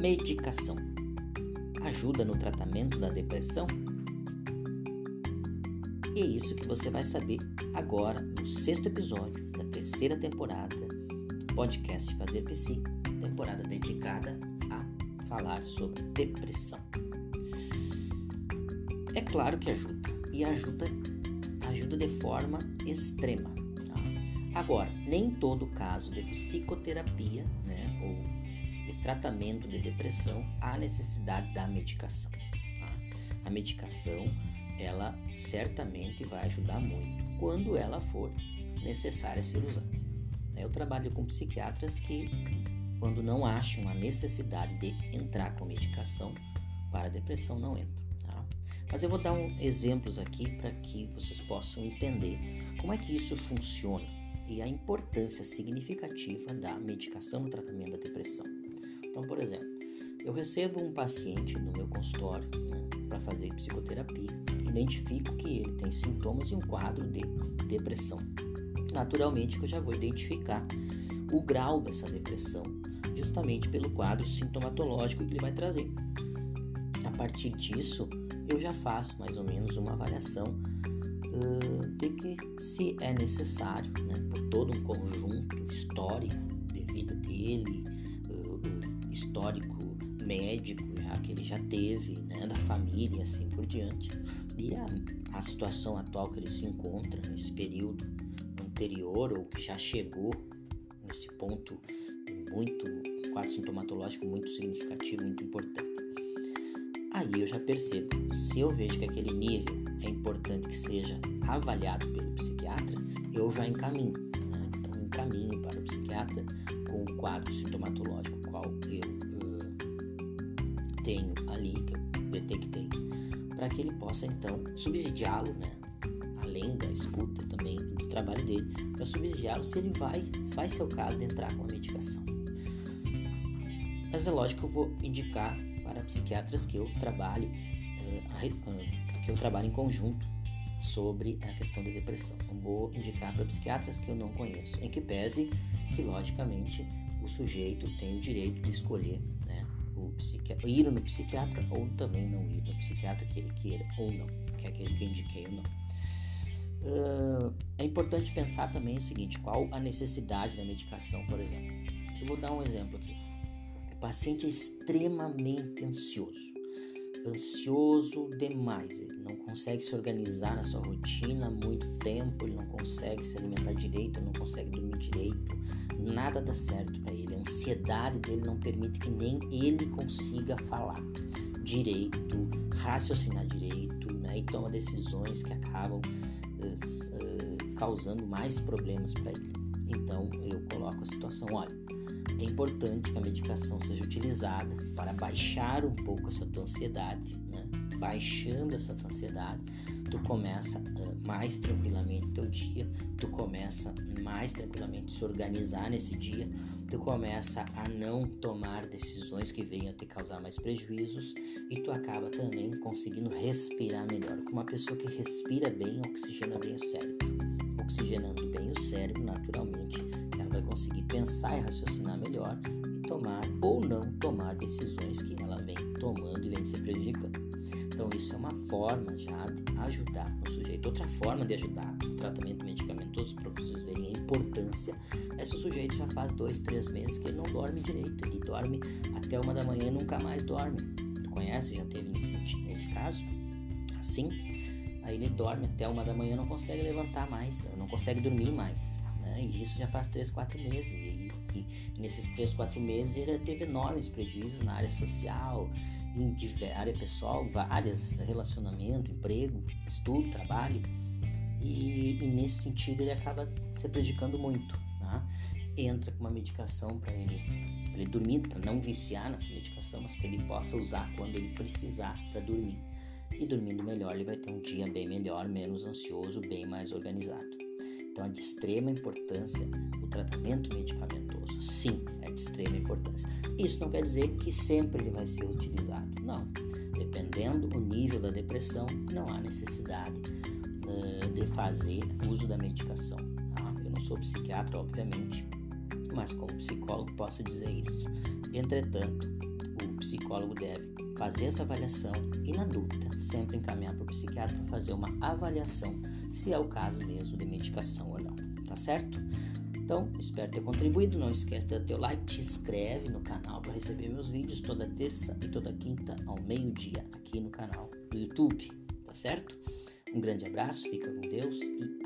Medicação ajuda no tratamento da depressão? E é isso que você vai saber agora no sexto episódio da terceira temporada do podcast Fazer Psi, temporada dedicada a falar sobre depressão. É claro que ajuda, e ajuda, ajuda de forma extrema. Tá? Agora, nem todo caso de psicoterapia, né, ou tratamento de depressão há necessidade da medicação. Tá? A medicação, ela certamente vai ajudar muito quando ela for necessária ser usada. Eu trabalho com psiquiatras que, quando não acham a necessidade de entrar com medicação para depressão, não entram. Tá? Mas eu vou dar um, exemplos aqui para que vocês possam entender como é que isso funciona e a importância significativa da medicação no tratamento da depressão. Então, por exemplo, eu recebo um paciente no meu consultório né, para fazer psicoterapia, identifico que ele tem sintomas e um quadro de depressão. Naturalmente, eu já vou identificar o grau dessa depressão, justamente pelo quadro sintomatológico que ele vai trazer. A partir disso, eu já faço mais ou menos uma avaliação uh, de que se é necessário, né, por todo um conjunto histórico de vida dele, histórico médico já que ele já teve, né, da família e assim por diante. E a, a situação atual que ele se encontra nesse período anterior ou que já chegou nesse ponto muito quadro sintomatológico muito significativo, muito importante. Aí eu já percebo, se eu vejo que aquele nível é importante que seja avaliado pelo psiquiatra, eu já encaminho. Né? Então encaminho para o psiquiatra com o quadro sintomatológico tenho ali, que eu detectei, para que ele possa então subsidiá-lo, né? além da escuta também do trabalho dele, para subsidiá-lo se ele vai, se vai ser o caso de entrar com a medicação. Mas é lógico que eu vou indicar para psiquiatras que eu trabalho, uh, que eu trabalho em conjunto sobre a questão da depressão. Não vou indicar para psiquiatras que eu não conheço, em que pese que, logicamente, o sujeito tem o direito de escolher o psiquiatra, ir no psiquiatra ou também não ir no psiquiatra que ele queira ou não, que é aquele que indiquei ou não. Uh, é importante pensar também o seguinte: qual a necessidade da medicação, por exemplo. Eu vou dar um exemplo aqui. O paciente é extremamente ansioso, ansioso demais, ele não consegue se organizar na sua rotina há muito tempo, ele não consegue se alimentar direito, não consegue dormir direito, nada dá certo para ele. A ansiedade dele não permite que nem ele consiga falar direito, raciocinar direito, né? E toma decisões que acabam uh, causando mais problemas para ele. Então eu coloco a situação, olha, é importante que a medicação seja utilizada para baixar um pouco essa tua ansiedade, né? Baixando essa tua ansiedade, tu começa uh, mais tranquilamente teu dia, tu começa mais tranquilamente se organizar nesse dia, tu começa a não tomar decisões que venham a te causar mais prejuízos e tu acaba também conseguindo respirar melhor. Com uma pessoa que respira bem, oxigena bem o cérebro. Oxigenando bem o cérebro, naturalmente, ela vai conseguir pensar e raciocinar melhor e tomar ou não tomar decisões que ela vem tomando e vem se prejudicando. Então, isso é uma forma já de ajudar o sujeito. Outra forma de ajudar o tratamento medicamentoso, para vocês verem a importância, é se o sujeito já faz dois, três meses que ele não dorme direito. Ele dorme até uma da manhã e nunca mais dorme. Tu conhece? Já teve nesse, nesse caso? Assim? Aí ele dorme até uma da manhã não consegue levantar mais, não consegue dormir mais. Né? E isso já faz três, quatro meses. E, e, nesses três, quatro meses ele teve enormes prejuízos na área social, em área pessoal, várias, relacionamento, emprego, estudo, trabalho, e, e nesse sentido ele acaba se prejudicando muito. Tá? Entra com uma medicação para ele, ele dormir, para não viciar nessa medicação, mas que ele possa usar quando ele precisar para dormir. E dormindo melhor, ele vai ter um dia bem melhor, menos ansioso, bem mais organizado. Então é de extrema importância o tratamento medicamentoso. Sim, é de extrema importância. Isso não quer dizer que sempre ele vai ser utilizado. Não. Dependendo do nível da depressão, não há necessidade uh, de fazer uso da medicação. Tá? Eu não sou psiquiatra, obviamente, mas como psicólogo posso dizer isso. Entretanto, psicólogo deve fazer essa avaliação e, na dúvida, sempre encaminhar para o psiquiatra para fazer uma avaliação se é o caso mesmo de medicação ou não, tá certo? Então, espero ter contribuído. Não esquece de dar teu like, te inscreve no canal para receber meus vídeos toda terça e toda quinta ao meio-dia aqui no canal do YouTube, tá certo? Um grande abraço, fica com Deus e